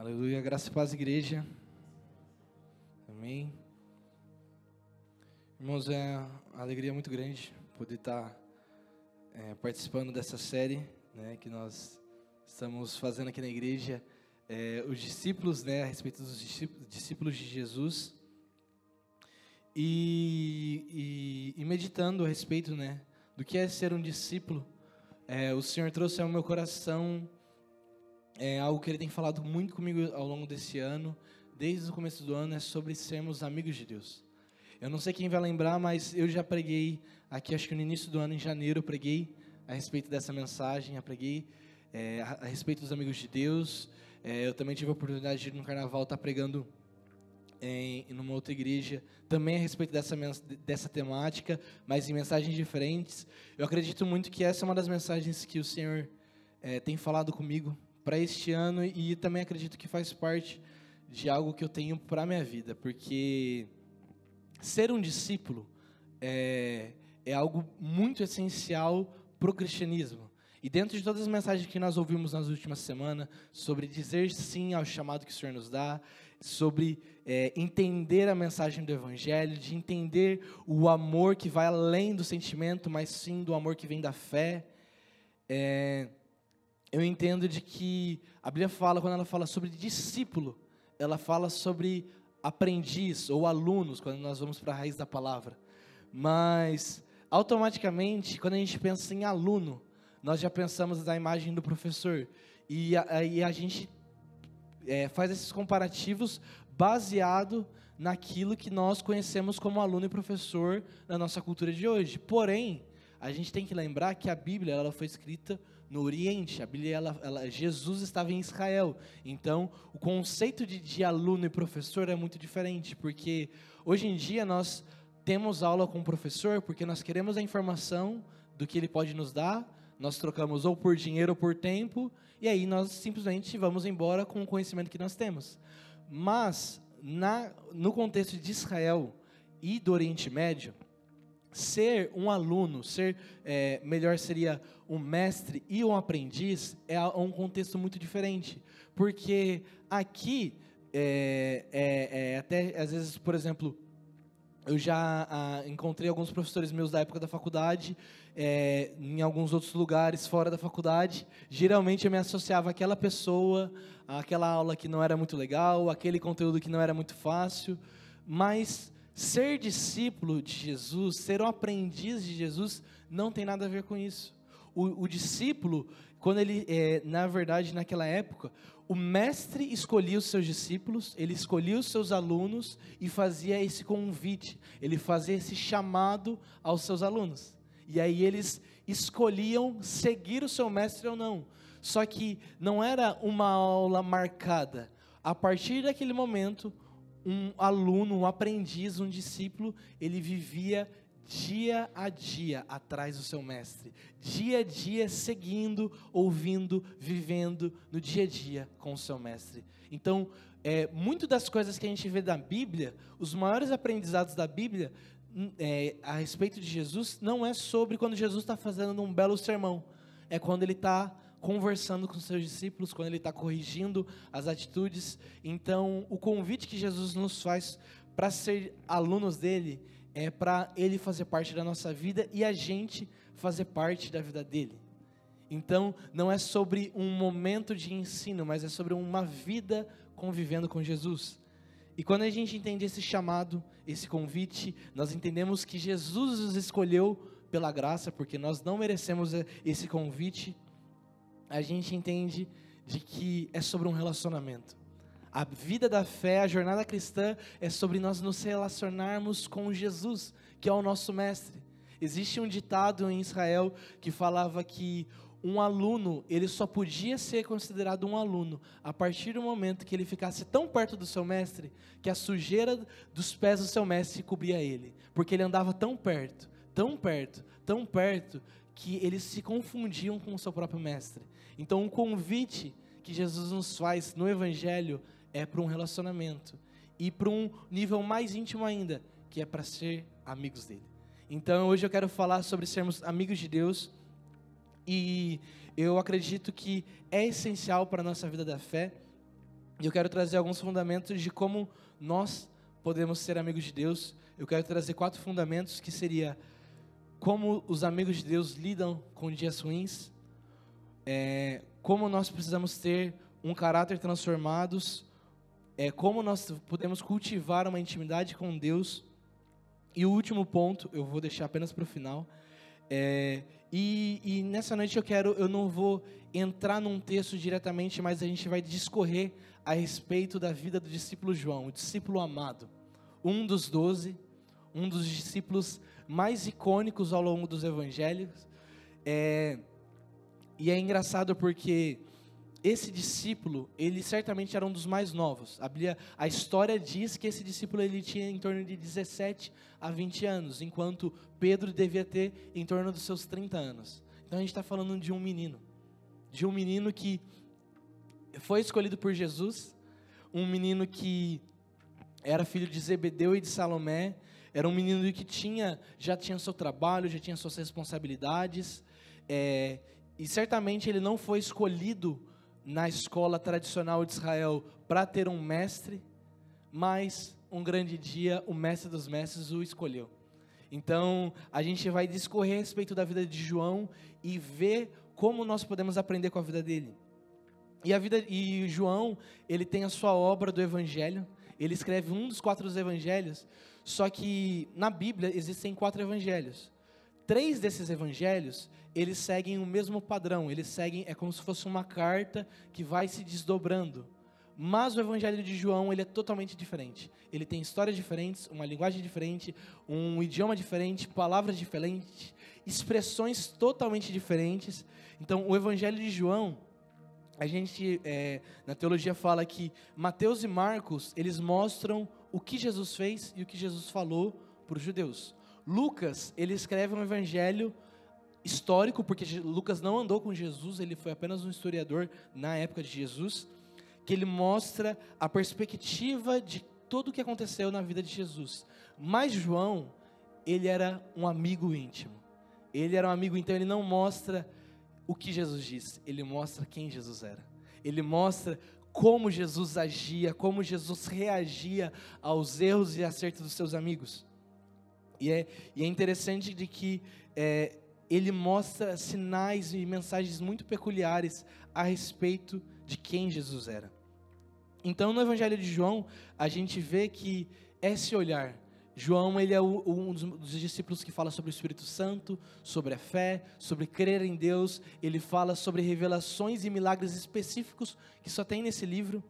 Aleluia, graça e paz, igreja. Amém. Irmãos, é uma alegria muito grande poder estar é, participando dessa série né, que nós estamos fazendo aqui na igreja. É, os discípulos, né, a respeito dos discípulos de Jesus. E, e, e meditando a respeito né, do que é ser um discípulo, é, o Senhor trouxe ao meu coração é algo que ele tem falado muito comigo ao longo desse ano, desde o começo do ano, é sobre sermos amigos de Deus. Eu não sei quem vai lembrar, mas eu já preguei aqui, acho que no início do ano, em janeiro, eu preguei a respeito dessa mensagem, eu preguei é, a, a, respeito dos amigos de Deus. É, eu também tive a oportunidade de ir no carnaval estar tá pregando em, em uma outra igreja, também a respeito dessa, dessa temática, mas em mensagens diferentes. Eu acredito muito que essa é uma das mensagens que o Senhor é, tem falado comigo para este ano e também acredito que faz parte de algo que eu tenho para minha vida, porque ser um discípulo é, é algo muito essencial para o cristianismo. E dentro de todas as mensagens que nós ouvimos nas últimas semanas, sobre dizer sim ao chamado que o Senhor nos dá, sobre é, entender a mensagem do Evangelho, de entender o amor que vai além do sentimento, mas sim do amor que vem da fé, é, eu entendo de que a Bíblia fala, quando ela fala sobre discípulo, ela fala sobre aprendiz ou alunos, quando nós vamos para a raiz da palavra. Mas, automaticamente, quando a gente pensa em aluno, nós já pensamos na imagem do professor. E a, e a gente é, faz esses comparativos baseado naquilo que nós conhecemos como aluno e professor na nossa cultura de hoje. Porém, a gente tem que lembrar que a Bíblia ela foi escrita no Oriente. A Bíblia, ela, ela, Jesus estava em Israel. Então, o conceito de, de aluno e professor é muito diferente, porque hoje em dia nós temos aula com o professor porque nós queremos a informação do que ele pode nos dar, nós trocamos ou por dinheiro ou por tempo, e aí nós simplesmente vamos embora com o conhecimento que nós temos. Mas, na, no contexto de Israel e do Oriente Médio, ser um aluno, ser é, melhor seria um mestre e um aprendiz é um contexto muito diferente, porque aqui é, é, é até às vezes, por exemplo, eu já ah, encontrei alguns professores meus da época da faculdade, é, em alguns outros lugares fora da faculdade. Geralmente eu me associava àquela pessoa, àquela aula que não era muito legal, aquele conteúdo que não era muito fácil, mas Ser discípulo de Jesus, ser um aprendiz de Jesus, não tem nada a ver com isso. O, o discípulo, quando ele, é, na verdade, naquela época, o mestre escolhia os seus discípulos, ele escolhia os seus alunos e fazia esse convite, ele fazia esse chamado aos seus alunos. E aí eles escolhiam seguir o seu mestre ou não. Só que não era uma aula marcada. A partir daquele momento, um aluno, um aprendiz, um discípulo, ele vivia dia a dia atrás do seu mestre, dia a dia seguindo, ouvindo, vivendo no dia a dia com o seu mestre. Então, é, muito das coisas que a gente vê da Bíblia, os maiores aprendizados da Bíblia hum, é, a respeito de Jesus, não é sobre quando Jesus está fazendo um belo sermão, é quando ele está conversando com seus discípulos, quando ele está corrigindo as atitudes. Então, o convite que Jesus nos faz para ser alunos dele é para ele fazer parte da nossa vida e a gente fazer parte da vida dele. Então, não é sobre um momento de ensino, mas é sobre uma vida convivendo com Jesus. E quando a gente entende esse chamado, esse convite, nós entendemos que Jesus nos escolheu pela graça, porque nós não merecemos esse convite, a gente entende de que é sobre um relacionamento. A vida da fé, a jornada cristã é sobre nós nos relacionarmos com Jesus, que é o nosso mestre. Existe um ditado em Israel que falava que um aluno, ele só podia ser considerado um aluno a partir do momento que ele ficasse tão perto do seu mestre que a sujeira dos pés do seu mestre cobria ele, porque ele andava tão perto, tão perto, tão perto que eles se confundiam com o seu próprio mestre. Então, um convite que Jesus nos faz no Evangelho é para um relacionamento e para um nível mais íntimo ainda, que é para ser amigos dele. Então, hoje eu quero falar sobre sermos amigos de Deus e eu acredito que é essencial para a nossa vida da fé E eu quero trazer alguns fundamentos de como nós podemos ser amigos de Deus. Eu quero trazer quatro fundamentos que seria como os amigos de Deus lidam com dias ruins, é, como nós precisamos ter um caráter transformados, é, como nós podemos cultivar uma intimidade com Deus. E o último ponto, eu vou deixar apenas para o final. É, e, e, nessa noite eu quero, eu não vou entrar num texto diretamente, mas a gente vai discorrer a respeito da vida do discípulo João, o discípulo amado, um dos doze, um dos discípulos mais icônicos ao longo dos evangelhos. É, e é engraçado porque esse discípulo, ele certamente era um dos mais novos. A, Bíblia, a história diz que esse discípulo ele tinha em torno de 17 a 20 anos, enquanto Pedro devia ter em torno dos seus 30 anos. Então a gente está falando de um menino, de um menino que foi escolhido por Jesus, um menino que era filho de Zebedeu e de Salomé, era um menino que tinha, já tinha seu trabalho, já tinha suas responsabilidades, é, e certamente ele não foi escolhido na escola tradicional de Israel para ter um mestre, mas um grande dia o mestre dos mestres o escolheu. Então, a gente vai discorrer a respeito da vida de João e ver como nós podemos aprender com a vida dele. E a vida e João, ele tem a sua obra do evangelho, ele escreve um dos quatro evangelhos, só que na Bíblia existem quatro evangelhos. Três desses evangelhos, eles seguem o mesmo padrão, eles seguem, é como se fosse uma carta que vai se desdobrando. Mas o evangelho de João, ele é totalmente diferente. Ele tem histórias diferentes, uma linguagem diferente, um idioma diferente, palavras diferentes, expressões totalmente diferentes. Então, o evangelho de João, a gente, é, na teologia fala que Mateus e Marcos, eles mostram o que Jesus fez e o que Jesus falou para os judeus. Lucas, ele escreve um evangelho histórico, porque Lucas não andou com Jesus, ele foi apenas um historiador na época de Jesus, que ele mostra a perspectiva de tudo o que aconteceu na vida de Jesus. Mas João, ele era um amigo íntimo. Ele era um amigo, então ele não mostra o que Jesus disse, ele mostra quem Jesus era. Ele mostra como Jesus agia, como Jesus reagia aos erros e acertos dos seus amigos. E é, e é interessante de que é, ele mostra sinais e mensagens muito peculiares a respeito de quem Jesus era. Então, no Evangelho de João, a gente vê que esse olhar, João ele é o, um dos discípulos que fala sobre o Espírito Santo, sobre a fé, sobre crer em Deus. Ele fala sobre revelações e milagres específicos que só tem nesse livro.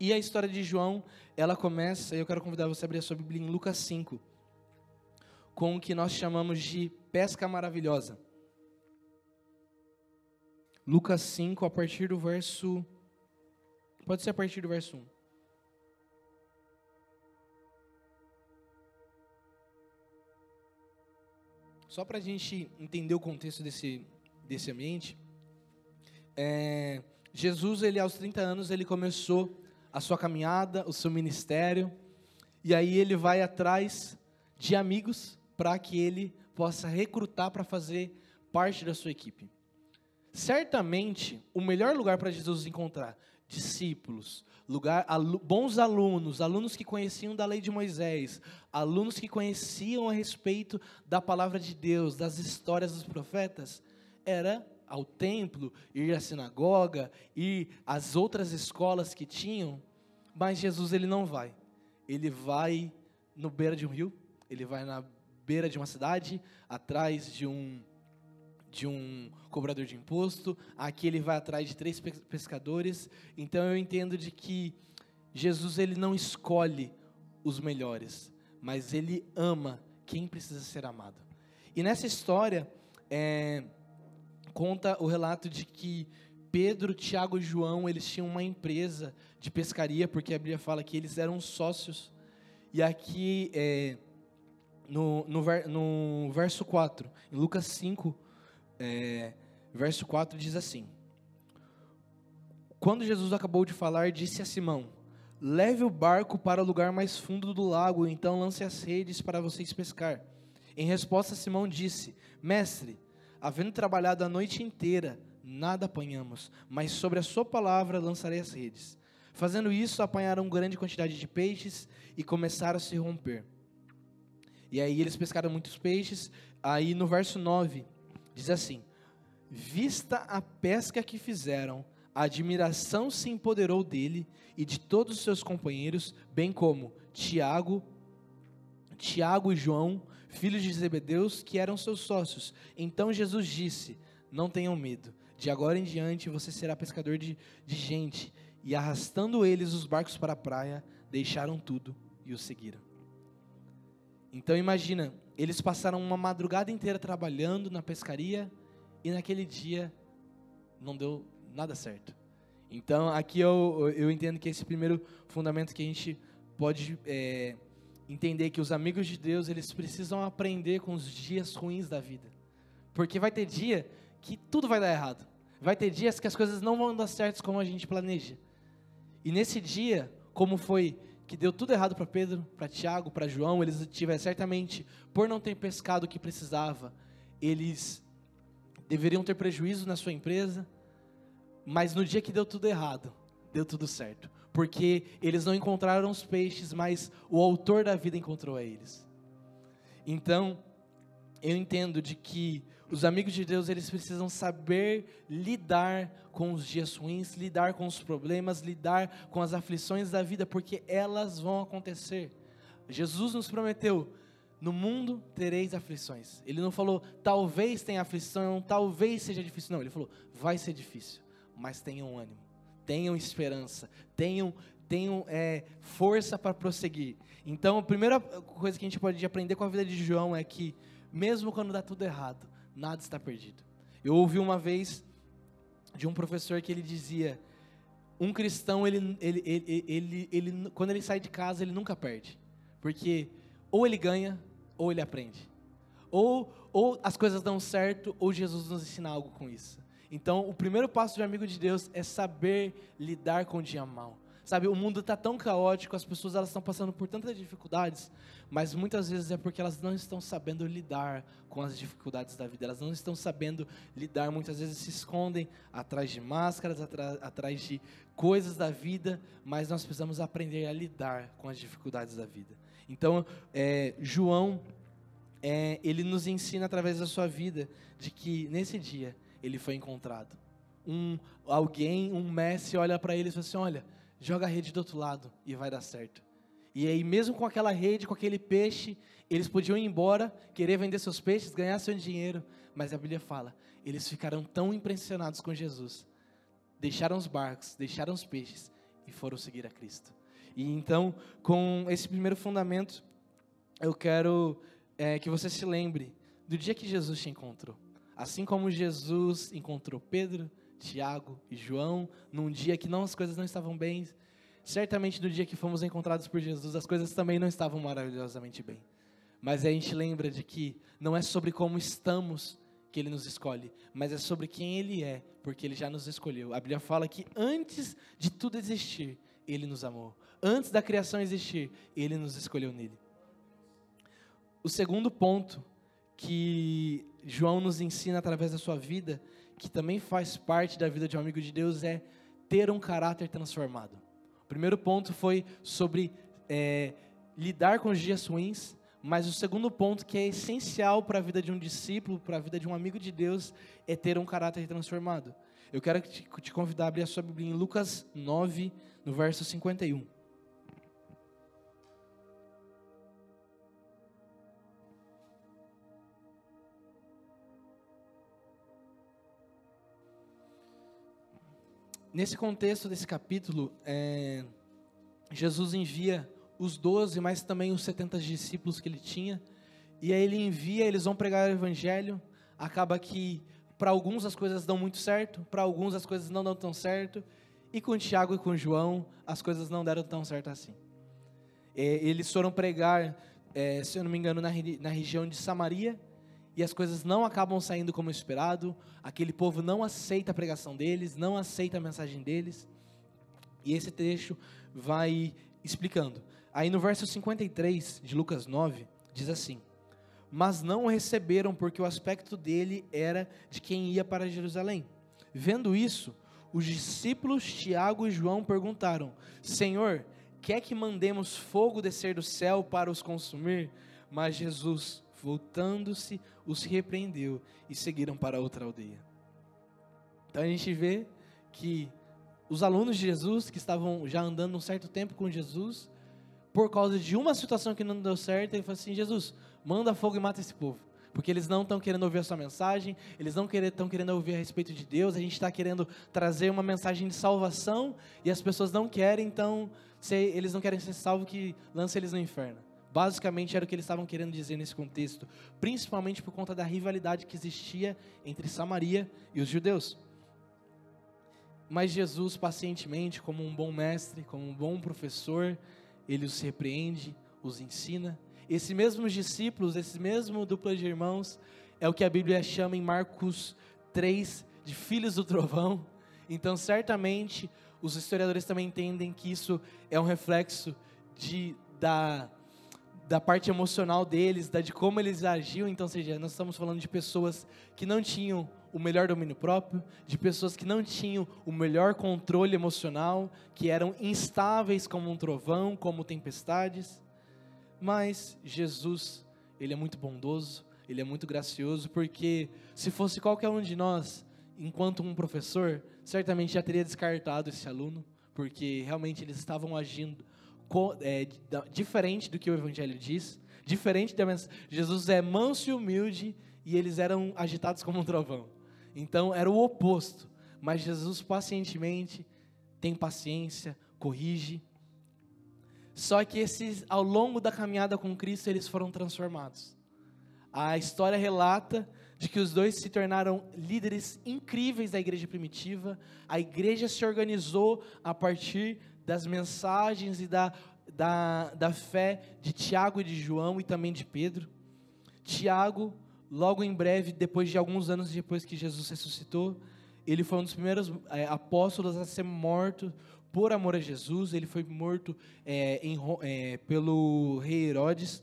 E a história de João, ela começa, e eu quero convidar você a abrir a sua Bíblia em Lucas 5 com o que nós chamamos de pesca maravilhosa. Lucas 5, a partir do verso. Pode ser a partir do verso 1. Só para a gente entender o contexto desse, desse ambiente, é, Jesus, ele aos 30 anos, ele começou a sua caminhada, o seu ministério, e aí ele vai atrás de amigos para que ele possa recrutar para fazer parte da sua equipe. Certamente, o melhor lugar para Jesus encontrar discípulos, lugar, alu, bons alunos, alunos que conheciam da lei de Moisés, alunos que conheciam a respeito da palavra de Deus, das histórias dos profetas, era ao templo, ir à sinagoga, ir às outras escolas que tinham, mas Jesus ele não vai. Ele vai no beira de um rio, ele vai na beira de uma cidade, atrás de um de um cobrador de imposto, aqui ele vai atrás de três pescadores. Então eu entendo de que Jesus ele não escolhe os melhores, mas ele ama quem precisa ser amado. E nessa história é, conta o relato de que Pedro, Tiago e João eles tinham uma empresa de pescaria, porque a Bíblia fala que eles eram sócios. E aqui é, no, no, no verso 4, em Lucas 5, é, verso 4 diz assim: Quando Jesus acabou de falar, disse a Simão: Leve o barco para o lugar mais fundo do lago, então lance as redes para vocês pescar. Em resposta, Simão disse: Mestre, havendo trabalhado a noite inteira, nada apanhamos, mas sobre a sua palavra lançarei as redes. Fazendo isso, apanharam grande quantidade de peixes e começaram a se romper. E aí eles pescaram muitos peixes. Aí no verso 9, diz assim: Vista a pesca que fizeram, a admiração se empoderou dele e de todos os seus companheiros, bem como Tiago, Tiago e João, filhos de Zebedeus, que eram seus sócios. Então Jesus disse: Não tenham medo, de agora em diante você será pescador de, de gente. E arrastando eles os barcos para a praia, deixaram tudo e o seguiram. Então imagina, eles passaram uma madrugada inteira trabalhando na pescaria e naquele dia não deu nada certo. Então aqui eu, eu entendo que esse primeiro fundamento que a gente pode é, entender que os amigos de Deus eles precisam aprender com os dias ruins da vida, porque vai ter dia que tudo vai dar errado, vai ter dias que as coisas não vão dar certo como a gente planeja. E nesse dia, como foi que deu tudo errado para Pedro, para Tiago, para João, eles tiveram certamente, por não ter pescado o que precisava, eles deveriam ter prejuízo na sua empresa, mas no dia que deu tudo errado, deu tudo certo, porque eles não encontraram os peixes, mas o autor da vida encontrou a eles. Então, eu entendo de que os amigos de Deus, eles precisam saber lidar com os dias ruins, lidar com os problemas, lidar com as aflições da vida, porque elas vão acontecer. Jesus nos prometeu: no mundo tereis aflições. Ele não falou, talvez tenha aflição, talvez seja difícil. Não, ele falou, vai ser difícil, mas tenham ânimo, tenham esperança, tenham, tenham é, força para prosseguir. Então, a primeira coisa que a gente pode aprender com a vida de João é que, mesmo quando dá tudo errado, nada está perdido. Eu ouvi uma vez de um professor que ele dizia: um cristão, ele, ele, ele, ele, ele, quando ele sai de casa, ele nunca perde. Porque ou ele ganha, ou ele aprende. Ou, ou as coisas dão certo, ou Jesus nos ensina algo com isso. Então, o primeiro passo de amigo de Deus é saber lidar com o dia mal. Sabe, o mundo está tão caótico, as pessoas elas estão passando por tantas dificuldades, mas muitas vezes é porque elas não estão sabendo lidar com as dificuldades da vida. Elas não estão sabendo lidar, muitas vezes se escondem atrás de máscaras, atrás de coisas da vida, mas nós precisamos aprender a lidar com as dificuldades da vida. Então, é, João, é, ele nos ensina através da sua vida de que nesse dia ele foi encontrado. Um alguém, um mestre olha para ele e fala assim: olha joga a rede do outro lado e vai dar certo. E aí, mesmo com aquela rede, com aquele peixe, eles podiam ir embora, querer vender seus peixes, ganhar seu dinheiro. Mas a Bíblia fala, eles ficaram tão impressionados com Jesus, deixaram os barcos, deixaram os peixes e foram seguir a Cristo. E então, com esse primeiro fundamento, eu quero é, que você se lembre do dia que Jesus te encontrou. Assim como Jesus encontrou Pedro, Tiago e João, num dia que não as coisas não estavam bem, certamente no dia que fomos encontrados por Jesus, as coisas também não estavam maravilhosamente bem. Mas a gente lembra de que não é sobre como estamos que ele nos escolhe, mas é sobre quem ele é, porque ele já nos escolheu. A Bíblia fala que antes de tudo existir, ele nos amou. Antes da criação existir, ele nos escolheu nele. O segundo ponto que João nos ensina através da sua vida que também faz parte da vida de um amigo de Deus é ter um caráter transformado. O primeiro ponto foi sobre é, lidar com os dias ruins, mas o segundo ponto, que é essencial para a vida de um discípulo, para a vida de um amigo de Deus, é ter um caráter transformado. Eu quero te, te convidar a abrir a sua Bíblia em Lucas 9, no verso 51. Nesse contexto desse capítulo, é, Jesus envia os doze, mas também os setenta discípulos que ele tinha, e aí ele envia, eles vão pregar o evangelho, acaba que para alguns as coisas dão muito certo, para alguns as coisas não dão tão certo, e com Tiago e com João as coisas não deram tão certo assim. É, eles foram pregar, é, se eu não me engano, na, na região de Samaria, e as coisas não acabam saindo como esperado, aquele povo não aceita a pregação deles, não aceita a mensagem deles. E esse trecho vai explicando. Aí no verso 53 de Lucas 9, diz assim: Mas não o receberam porque o aspecto dele era de quem ia para Jerusalém. Vendo isso, os discípulos Tiago e João perguntaram: Senhor, quer que mandemos fogo descer do céu para os consumir? Mas Jesus, voltando-se, os repreendeu e seguiram para outra aldeia. Então a gente vê que os alunos de Jesus, que estavam já andando um certo tempo com Jesus, por causa de uma situação que não deu certo, ele falou assim: Jesus, manda fogo e mata esse povo. Porque eles não estão querendo ouvir a sua mensagem, eles não estão querendo ouvir a respeito de Deus, a gente está querendo trazer uma mensagem de salvação e as pessoas não querem, então, se eles não querem ser salvos, que lance eles no inferno. Basicamente era o que eles estavam querendo dizer nesse contexto, principalmente por conta da rivalidade que existia entre Samaria e os judeus. Mas Jesus, pacientemente, como um bom mestre, como um bom professor, ele os repreende, os ensina esses mesmos discípulos, esse mesmo dupla de irmãos, é o que a Bíblia chama em Marcos 3 de filhos do trovão. Então, certamente, os historiadores também entendem que isso é um reflexo de, da, da parte emocional deles, da, de como eles agiam. Então, seja, nós estamos falando de pessoas que não tinham o melhor domínio próprio, de pessoas que não tinham o melhor controle emocional, que eram instáveis como um trovão, como tempestades. Mas Jesus, ele é muito bondoso, ele é muito gracioso, porque se fosse qualquer um de nós, enquanto um professor, certamente já teria descartado esse aluno, porque realmente eles estavam agindo é, diferente do que o Evangelho diz, diferente da Jesus é manso e humilde e eles eram agitados como um trovão. Então era o oposto. Mas Jesus pacientemente tem paciência, corrige só que esses, ao longo da caminhada com Cristo, eles foram transformados. A história relata de que os dois se tornaram líderes incríveis da igreja primitiva. A igreja se organizou a partir das mensagens e da, da, da fé de Tiago e de João e também de Pedro. Tiago, logo em breve, depois de alguns anos depois que Jesus ressuscitou, ele foi um dos primeiros é, apóstolos a ser morto por amor a Jesus, ele foi morto é, em, é, pelo rei Herodes.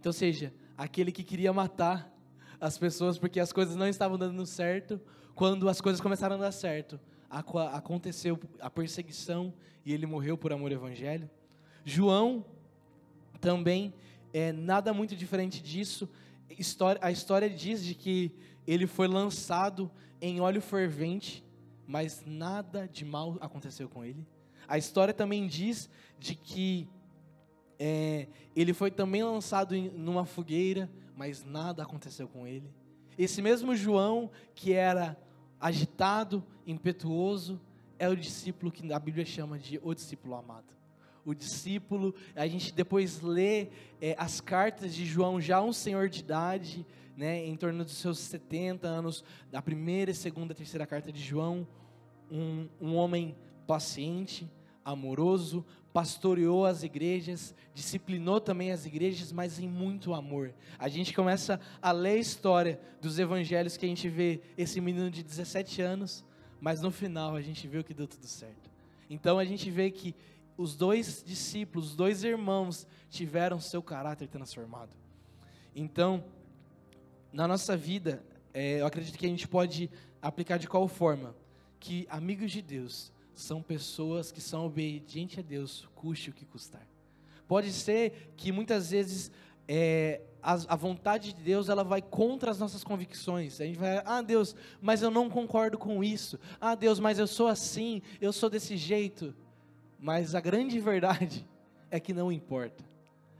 Então, seja, aquele que queria matar as pessoas porque as coisas não estavam dando certo, quando as coisas começaram a dar certo, aconteceu a perseguição e ele morreu por amor ao evangelho. João também é nada muito diferente disso. a história diz de que ele foi lançado em óleo fervente mas nada de mal aconteceu com ele. A história também diz de que é, ele foi também lançado em numa fogueira, mas nada aconteceu com ele. Esse mesmo João, que era agitado, impetuoso, é o discípulo que a Bíblia chama de o discípulo amado. O discípulo, a gente depois lê é, as cartas de João, já um senhor de idade, né, em torno dos seus 70 anos, da primeira, segunda, terceira carta de João, um, um homem paciente, amoroso, pastoreou as igrejas, disciplinou também as igrejas, mas em muito amor. A gente começa a ler a história dos evangelhos que a gente vê esse menino de 17 anos, mas no final a gente vê que deu tudo certo. Então a gente vê que os dois discípulos, os dois irmãos tiveram seu caráter transformado. Então, na nossa vida, é, eu acredito que a gente pode aplicar de qual forma? Que amigos de Deus são pessoas que são obedientes a Deus, custe o que custar. Pode ser que muitas vezes é, a, vontade de Deus ela vai contra as nossas convicções. A gente vai, ah Deus, mas eu não concordo com isso. Ah Deus, mas eu sou assim, eu sou desse jeito. Mas a grande verdade é que não importa.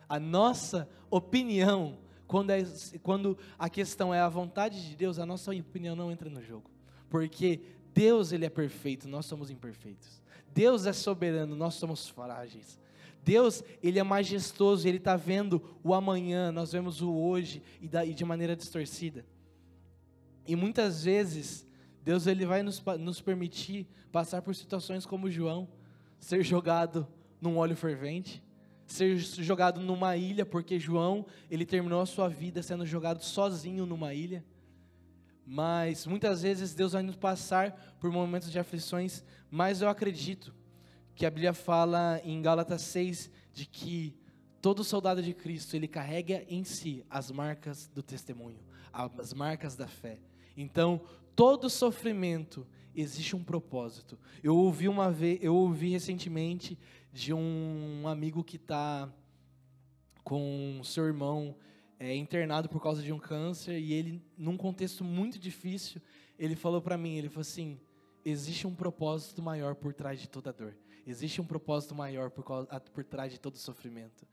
A nossa opinião quando, é, quando a questão é a vontade de Deus, a nossa opinião não entra no jogo. Porque Deus ele é perfeito, nós somos imperfeitos. Deus é soberano, nós somos frágeis. Deus, ele é majestoso, ele está vendo o amanhã, nós vemos o hoje e, de maneira distorcida. E muitas vezes, Deus ele vai nos, nos permitir passar por situações como João, ser jogado num óleo fervente, ser jogado numa ilha, porque João, ele terminou a sua vida sendo jogado sozinho numa ilha. Mas muitas vezes Deus vai nos passar por momentos de aflições, mas eu acredito que a Bíblia fala em Gálatas 6 de que todo soldado de Cristo, ele carrega em si as marcas do testemunho, as marcas da fé. Então, todo sofrimento existe um propósito. Eu ouvi uma vez, eu ouvi recentemente de um amigo que está com seu irmão é, internado por causa de um câncer e ele, num contexto muito difícil, ele falou para mim, ele falou assim, existe um propósito maior por trás de toda dor. Existe um propósito maior por, causa, por trás de todo sofrimento.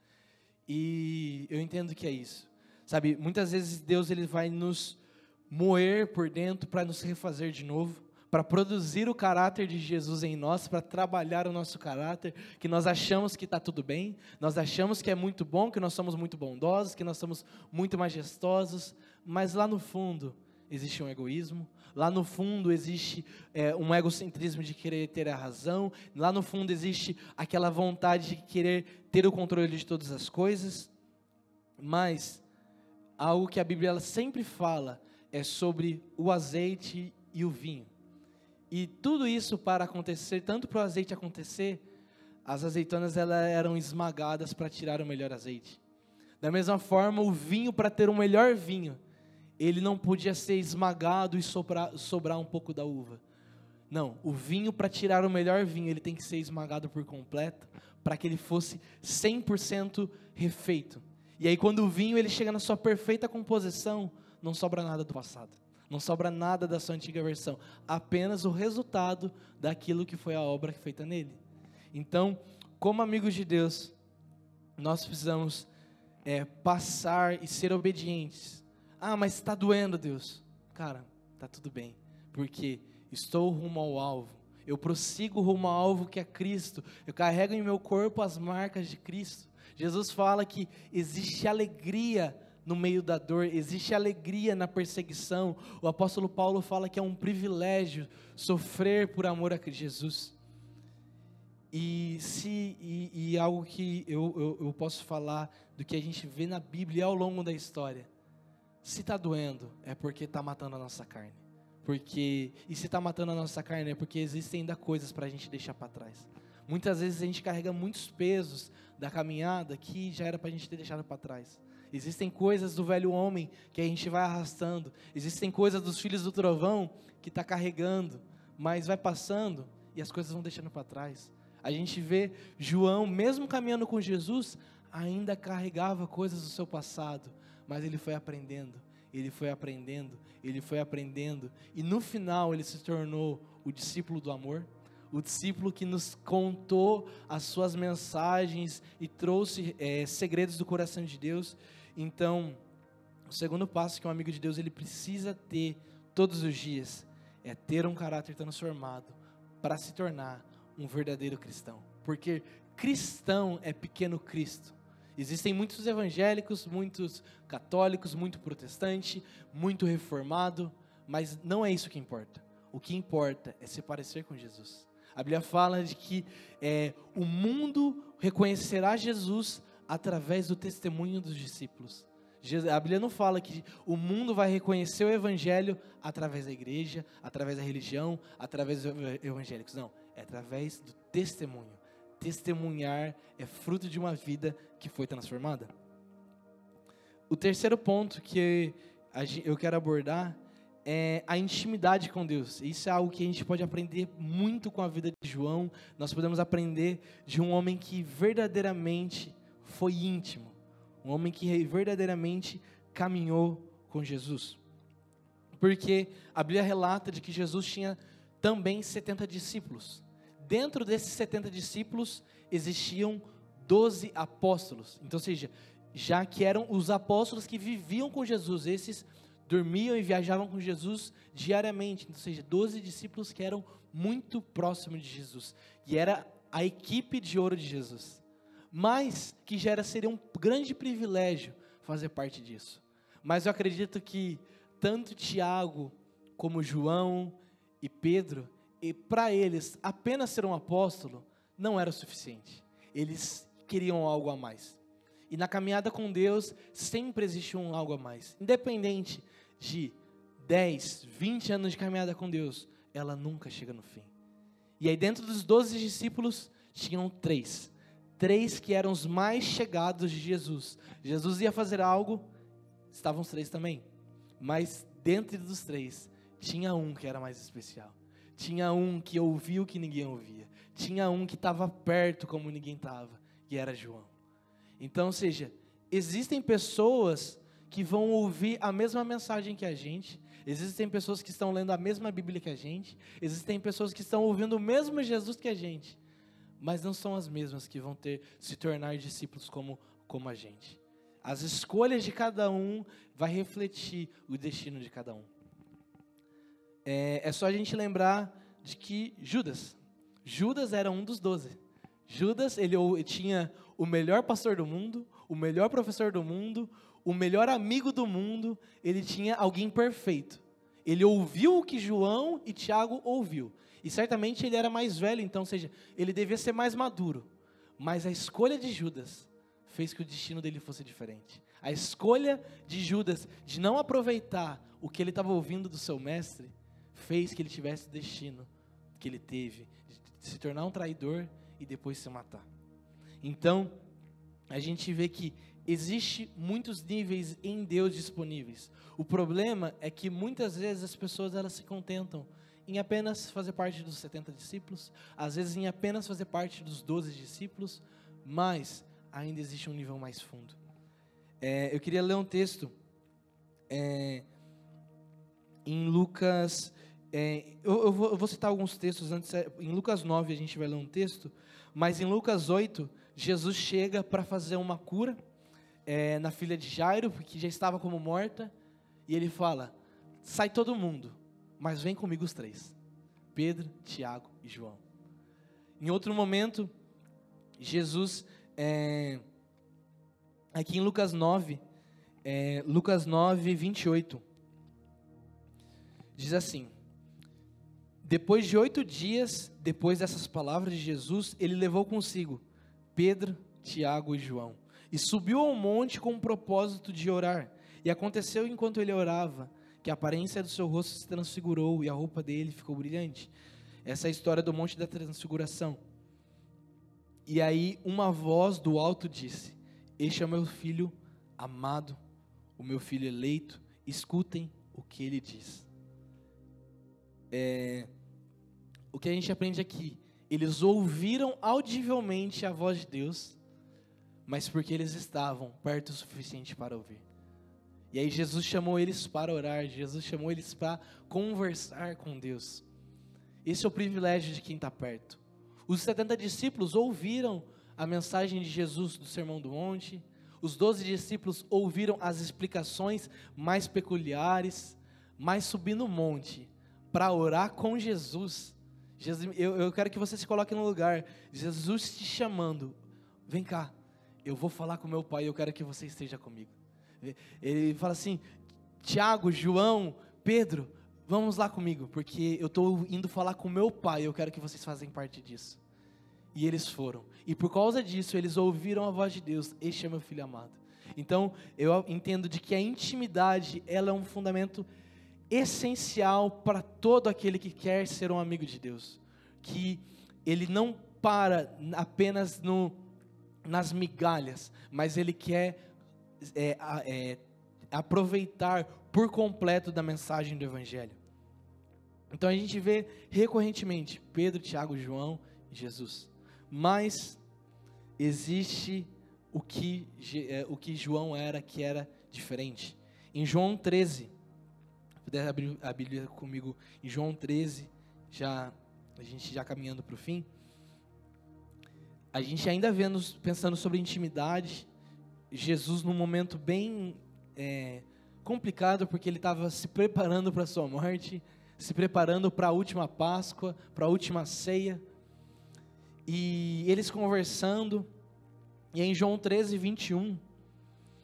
E eu entendo que é isso. Sabe, muitas vezes Deus ele vai nos moer por dentro para nos refazer de novo para produzir o caráter de Jesus em nós, para trabalhar o nosso caráter, que nós achamos que está tudo bem, nós achamos que é muito bom, que nós somos muito bondosos, que nós somos muito majestosos, mas lá no fundo existe um egoísmo, lá no fundo existe é, um egocentrismo de querer ter a razão, lá no fundo existe aquela vontade de querer ter o controle de todas as coisas, mas algo que a Bíblia sempre fala é sobre o azeite e o vinho. E tudo isso para acontecer, tanto para o azeite acontecer, as azeitonas elas eram esmagadas para tirar o melhor azeite. Da mesma forma, o vinho para ter o melhor vinho, ele não podia ser esmagado e sobrar, sobrar um pouco da uva. Não, o vinho para tirar o melhor vinho, ele tem que ser esmagado por completo, para que ele fosse 100% refeito. E aí quando o vinho ele chega na sua perfeita composição, não sobra nada do passado. Não sobra nada da sua antiga versão, apenas o resultado daquilo que foi a obra feita nele. Então, como amigos de Deus, nós precisamos é, passar e ser obedientes. Ah, mas está doendo, Deus. Cara, está tudo bem, porque estou rumo ao alvo. Eu prossigo rumo ao alvo que é Cristo. Eu carrego em meu corpo as marcas de Cristo. Jesus fala que existe alegria no meio da dor, existe alegria na perseguição. O apóstolo Paulo fala que é um privilégio sofrer por amor a Jesus. E, se, e, e algo que eu, eu, eu, posso falar do que a gente vê na Bíblia ao longo da história. Se está doendo, é porque está matando a nossa carne. Porque, e se está matando a nossa carne, é porque existem ainda coisas para a gente deixar para trás. Muitas vezes a gente carrega muitos pesos da caminhada que já era para a gente ter deixado para trás. Existem coisas do velho homem que a gente vai arrastando. Existem coisas dos filhos do trovão que está carregando, mas vai passando e as coisas vão deixando para trás. A gente vê João, mesmo caminhando com Jesus, ainda carregava coisas do seu passado, mas ele foi aprendendo, ele foi aprendendo, ele foi aprendendo, e no final ele se tornou o discípulo do amor, o discípulo que nos contou as suas mensagens e trouxe é, segredos do coração de Deus. Então, o segundo passo que um amigo de Deus ele precisa ter todos os dias é ter um caráter transformado para se tornar um verdadeiro cristão. Porque cristão é pequeno Cristo. Existem muitos evangélicos, muitos católicos, muito protestante, muito reformado, mas não é isso que importa. O que importa é se parecer com Jesus. A Bíblia fala de que é, o mundo reconhecerá Jesus através do testemunho dos discípulos. A Bíblia não fala que o mundo vai reconhecer o Evangelho através da igreja, através da religião, através dos evangélicos. Não, é através do testemunho. Testemunhar é fruto de uma vida que foi transformada. O terceiro ponto que eu quero abordar é a intimidade com Deus. Isso é algo que a gente pode aprender muito com a vida de João. Nós podemos aprender de um homem que verdadeiramente foi íntimo, um homem que verdadeiramente caminhou com Jesus. Porque a Bíblia relata de que Jesus tinha também 70 discípulos. Dentro desses 70 discípulos existiam 12 apóstolos. Então, seja, já que eram os apóstolos que viviam com Jesus, esses dormiam e viajavam com Jesus diariamente, então, ou seja, 12 discípulos que eram muito próximos de Jesus. E era a equipe de ouro de Jesus mas que já era, seria um grande privilégio fazer parte disso. Mas eu acredito que tanto Tiago como João e Pedro, e para eles apenas ser um apóstolo não era o suficiente. Eles queriam algo a mais. E na caminhada com Deus sempre existe um algo a mais. Independente de 10, 20 anos de caminhada com Deus, ela nunca chega no fim. E aí dentro dos 12 discípulos tinham três três que eram os mais chegados de Jesus. Jesus ia fazer algo, estavam os três também. Mas dentre dos três, tinha um que era mais especial. Tinha um que ouvia o que ninguém ouvia. Tinha um que estava perto como ninguém estava, e era João. Então, ou seja, existem pessoas que vão ouvir a mesma mensagem que a gente, existem pessoas que estão lendo a mesma Bíblia que a gente, existem pessoas que estão ouvindo o mesmo Jesus que a gente, mas não são as mesmas que vão ter se tornar discípulos como como a gente. As escolhas de cada um vai refletir o destino de cada um. É, é só a gente lembrar de que Judas, Judas era um dos doze. Judas, ele tinha o melhor pastor do mundo, o melhor professor do mundo, o melhor amigo do mundo, ele tinha alguém perfeito. Ele ouviu o que João e Tiago ouviu. E certamente ele era mais velho, então, ou seja, ele devia ser mais maduro. Mas a escolha de Judas fez que o destino dele fosse diferente. A escolha de Judas de não aproveitar o que ele estava ouvindo do seu mestre fez que ele tivesse o destino que ele teve de se tornar um traidor e depois se matar. Então, a gente vê que existe muitos níveis em Deus disponíveis. O problema é que muitas vezes as pessoas elas se contentam em apenas fazer parte dos 70 discípulos, às vezes em apenas fazer parte dos 12 discípulos, mas ainda existe um nível mais fundo. É, eu queria ler um texto é, em Lucas. É, eu, eu, vou, eu, vou, citar alguns textos antes. É, em Lucas 9 a gente vai ler um texto, mas em Lucas 8, Jesus chega para fazer uma cura é, na filha de Jairo, que já estava como morta, e ele fala: sai todo mundo, mas vem comigo os três: Pedro, Tiago e João. Em outro momento, Jesus é, aqui em Lucas 9, é, Lucas 9, 28, diz assim: Depois de oito dias, depois dessas palavras de Jesus, ele levou consigo Pedro, Tiago e João, e subiu ao monte com o propósito de orar. E aconteceu enquanto ele orava, que a aparência do seu rosto se transfigurou e a roupa dele ficou brilhante. Essa é a história do Monte da Transfiguração. E aí uma voz do alto disse: Este é o meu filho amado, o meu filho eleito, escutem o que ele diz. É, o que a gente aprende aqui, eles ouviram audivelmente a voz de Deus, mas porque eles estavam perto o suficiente para ouvir. E aí Jesus chamou eles para orar, Jesus chamou eles para conversar com Deus. Esse é o privilégio de quem está perto. Os 70 discípulos ouviram a mensagem de Jesus do Sermão do Monte, os 12 discípulos ouviram as explicações mais peculiares, mas subir no monte para orar com Jesus. Jesus eu, eu quero que você se coloque no lugar, Jesus te chamando, vem cá, eu vou falar com meu pai, eu quero que você esteja comigo. Ele fala assim: Tiago, João, Pedro, vamos lá comigo, porque eu estou indo falar com meu pai, eu quero que vocês façam parte disso. E eles foram. E por causa disso, eles ouviram a voz de Deus: Este é meu filho amado. Então, eu entendo de que a intimidade, ela é um fundamento essencial para todo aquele que quer ser um amigo de Deus. Que ele não para apenas no, nas migalhas, mas ele quer é, é, aproveitar por completo da mensagem do Evangelho. Então a gente vê recorrentemente Pedro, Tiago, João e Jesus. Mas existe o que, é, o que João era que era diferente. Em João 13, puder abrir a Bíblia comigo, em João 13, já, a gente já caminhando para o fim, a gente ainda vendo, pensando sobre intimidade, Jesus num momento bem é, complicado, porque ele estava se preparando para a sua morte, se preparando para a última Páscoa, para a última ceia. E eles conversando, e em João 13, 21,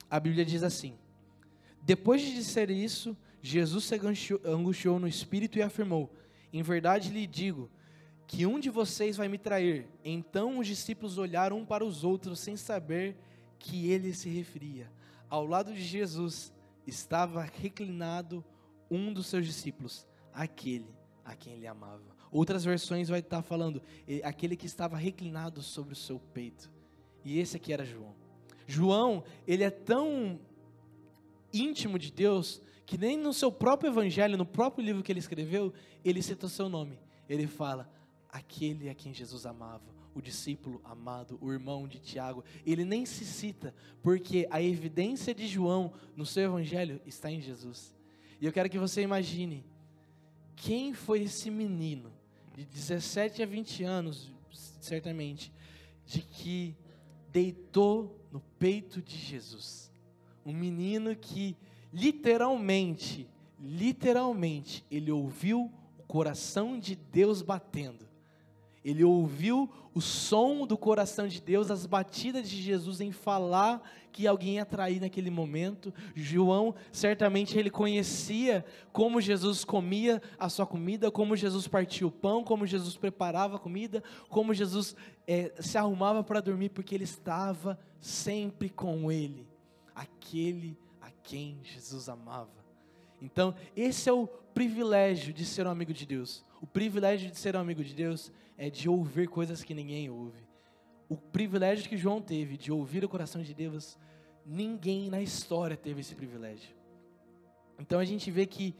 a Bíblia diz assim: Depois de dizer isso, Jesus se angustiou no espírito e afirmou: Em verdade lhe digo que um de vocês vai me trair. Então os discípulos olharam um para os outros sem saber que ele se referia. Ao lado de Jesus estava reclinado um dos seus discípulos, aquele a quem ele amava. Outras versões vai estar falando aquele que estava reclinado sobre o seu peito. E esse aqui era João. João, ele é tão íntimo de Deus que nem no seu próprio evangelho, no próprio livro que ele escreveu, ele cita o seu nome. Ele fala: aquele a quem Jesus amava, o discípulo amado, o irmão de Tiago. Ele nem se cita, porque a evidência de João no seu evangelho está em Jesus. E eu quero que você imagine quem foi esse menino de 17 a 20 anos, certamente, de que deitou no peito de Jesus. Um menino que literalmente, literalmente, ele ouviu o coração de Deus batendo. Ele ouviu o som do coração de Deus, as batidas de Jesus em falar que alguém ia trair naquele momento. João, certamente, ele conhecia como Jesus comia a sua comida, como Jesus partia o pão, como Jesus preparava a comida, como Jesus é, se arrumava para dormir, porque ele estava sempre com ele, aquele quem Jesus amava. Então, esse é o privilégio de ser um amigo de Deus. O privilégio de ser um amigo de Deus é de ouvir coisas que ninguém ouve. O privilégio que João teve de ouvir o coração de Deus, ninguém na história teve esse privilégio. Então a gente vê que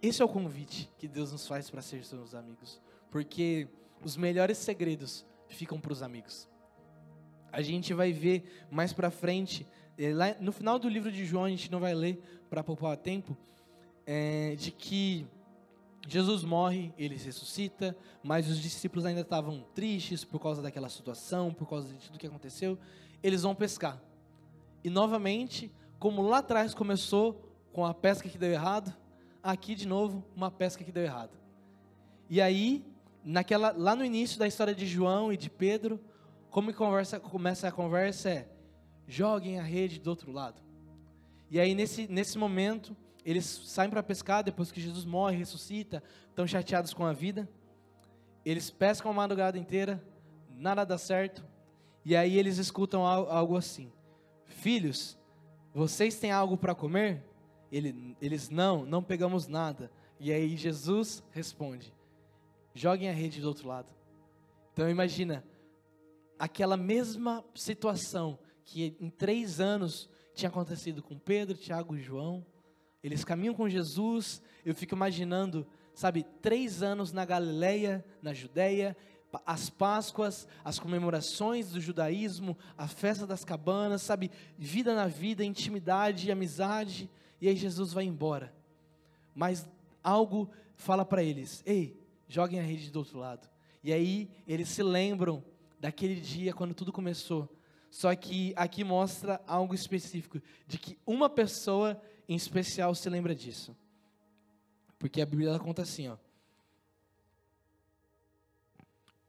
esse é o convite que Deus nos faz para ser seus amigos, porque os melhores segredos ficam para os amigos. A gente vai ver mais para frente, lá no final do livro de João, a gente não vai ler para poupar tempo, é, de que Jesus morre, ele ressuscita, mas os discípulos ainda estavam tristes por causa daquela situação, por causa de tudo que aconteceu. Eles vão pescar. E novamente, como lá atrás começou com a pesca que deu errado, aqui de novo uma pesca que deu errado. E aí, naquela, lá no início da história de João e de Pedro, como conversa, começa a conversa é: joguem a rede do outro lado. E aí nesse, nesse momento eles saem para pescar depois que Jesus morre, ressuscita, estão chateados com a vida. Eles pescam a madrugada inteira, nada dá certo. E aí eles escutam algo assim: Filhos, vocês têm algo para comer? Ele, eles não, não pegamos nada. E aí Jesus responde: Joguem a rede do outro lado. Então imagina aquela mesma situação que em três anos tinha acontecido com Pedro, Tiago e João eles caminham com Jesus. Eu fico imaginando, sabe, três anos na Galileia, na Judéia, as Páscoas, as comemorações do judaísmo, a festa das cabanas, sabe, vida na vida, intimidade, amizade. E aí Jesus vai embora. Mas algo fala para eles: ei, joguem a rede do outro lado. E aí eles se lembram daquele dia quando tudo começou. Só que aqui mostra algo específico, de que uma pessoa em especial se lembra disso. Porque a Bíblia conta assim, ó.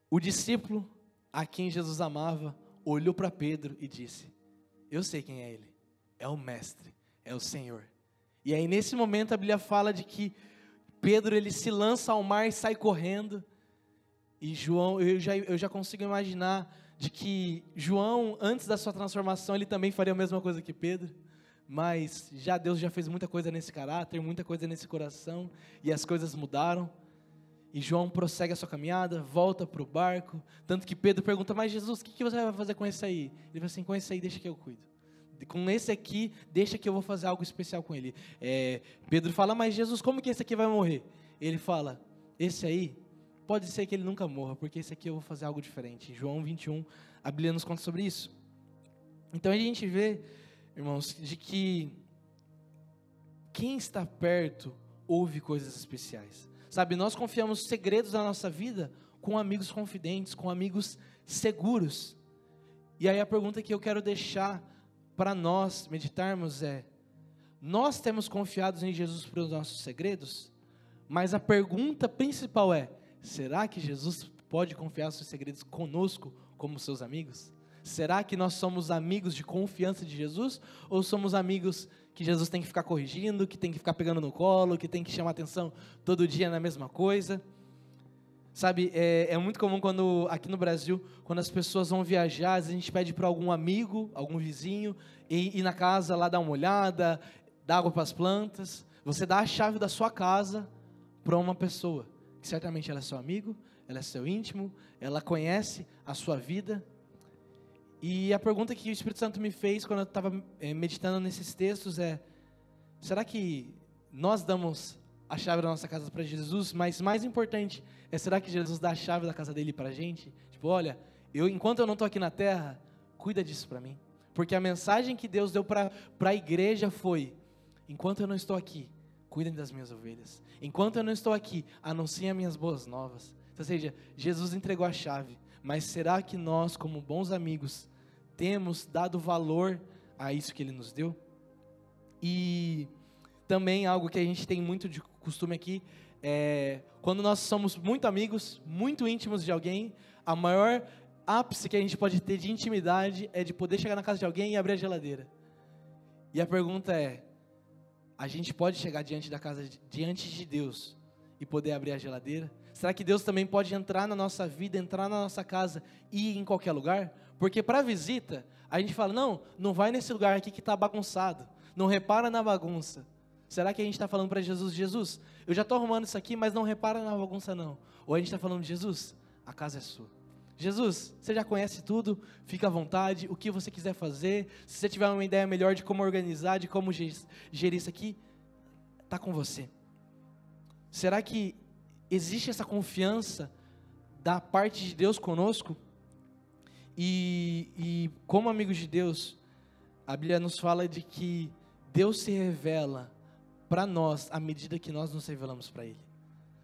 O discípulo a quem Jesus amava olhou para Pedro e disse: Eu sei quem é ele. É o mestre, é o Senhor. E aí nesse momento a Bíblia fala de que Pedro ele se lança ao mar e sai correndo. E João, eu já, eu já consigo imaginar de que João, antes da sua transformação, ele também faria a mesma coisa que Pedro mas já Deus já fez muita coisa nesse caráter, muita coisa nesse coração, e as coisas mudaram. E João prossegue a sua caminhada, volta para o barco, tanto que Pedro pergunta, mas Jesus, o que, que você vai fazer com esse aí? Ele fala assim, com esse aí deixa que eu cuido. Com esse aqui, deixa que eu vou fazer algo especial com ele. É, Pedro fala, mas Jesus, como que esse aqui vai morrer? Ele fala, esse aí, pode ser que ele nunca morra, porque esse aqui eu vou fazer algo diferente. João 21, a Bíblia nos conta sobre isso. Então a gente vê irmãos, de que quem está perto ouve coisas especiais. Sabe, nós confiamos segredos da nossa vida com amigos confidentes, com amigos seguros. E aí a pergunta que eu quero deixar para nós meditarmos é: nós temos confiados em Jesus para os nossos segredos? Mas a pergunta principal é: será que Jesus pode confiar seus segredos conosco como seus amigos? Será que nós somos amigos de confiança de Jesus? Ou somos amigos que Jesus tem que ficar corrigindo, que tem que ficar pegando no colo, que tem que chamar atenção todo dia na mesma coisa? Sabe, é, é muito comum quando, aqui no Brasil, quando as pessoas vão viajar, a gente pede para algum amigo, algum vizinho, ir, ir na casa lá dar uma olhada, dar água para as plantas. Você dá a chave da sua casa para uma pessoa, que certamente ela é seu amigo, ela é seu íntimo, ela conhece a sua vida, e a pergunta que o Espírito Santo me fez quando eu estava é, meditando nesses textos é: será que nós damos a chave da nossa casa para Jesus, mas mais importante é será que Jesus dá a chave da casa dele para a gente? Tipo, olha, eu enquanto eu não estou aqui na terra, cuida disso para mim. Porque a mensagem que Deus deu para a igreja foi: enquanto eu não estou aqui, cuidem das minhas ovelhas. Enquanto eu não estou aqui, anunciem as minhas boas novas. Ou seja, Jesus entregou a chave, mas será que nós, como bons amigos, temos dado valor a isso que ele nos deu? E também algo que a gente tem muito de costume aqui é quando nós somos muito amigos, muito íntimos de alguém, a maior ápice que a gente pode ter de intimidade é de poder chegar na casa de alguém e abrir a geladeira. E a pergunta é: a gente pode chegar diante da casa, diante de Deus e poder abrir a geladeira? Será que Deus também pode entrar na nossa vida, entrar na nossa casa e ir em qualquer lugar? Porque para visita, a gente fala: não, não vai nesse lugar aqui que está bagunçado, não repara na bagunça. Será que a gente está falando para Jesus: Jesus, eu já estou arrumando isso aqui, mas não repara na bagunça, não? Ou a gente está falando: Jesus, a casa é sua. Jesus, você já conhece tudo, fica à vontade, o que você quiser fazer. Se você tiver uma ideia melhor de como organizar, de como gerir isso aqui, está com você. Será que existe essa confiança da parte de Deus conosco? E, e como amigos de Deus, a Bíblia nos fala de que Deus se revela para nós à medida que nós nos revelamos para Ele.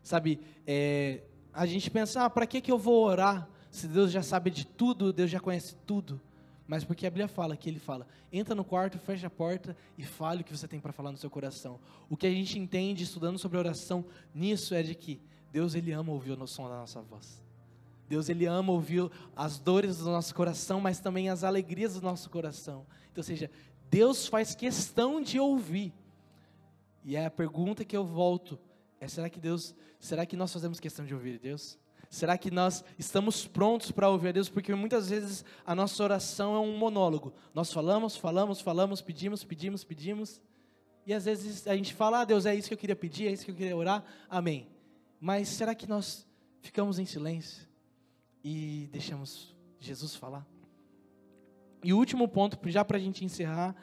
Sabe, é, a gente pensa, ah, para que, que eu vou orar? Se Deus já sabe de tudo, Deus já conhece tudo. Mas porque a Bíblia fala que ele fala: entra no quarto, fecha a porta e fale o que você tem para falar no seu coração. O que a gente entende estudando sobre oração nisso é de que Deus ele ama ouvir o som da nossa voz. Deus ele ama ouvir as dores do nosso coração, mas também as alegrias do nosso coração. Então, ou seja, Deus faz questão de ouvir. E é a pergunta que eu volto é: será que Deus, será que nós fazemos questão de ouvir Deus? Será que nós estamos prontos para ouvir a Deus? Porque muitas vezes a nossa oração é um monólogo. Nós falamos, falamos, falamos, pedimos, pedimos, pedimos. E às vezes a gente fala, ah, Deus, é isso que eu queria pedir, é isso que eu queria orar, amém. Mas será que nós ficamos em silêncio e deixamos Jesus falar? E o último ponto, já para a gente encerrar,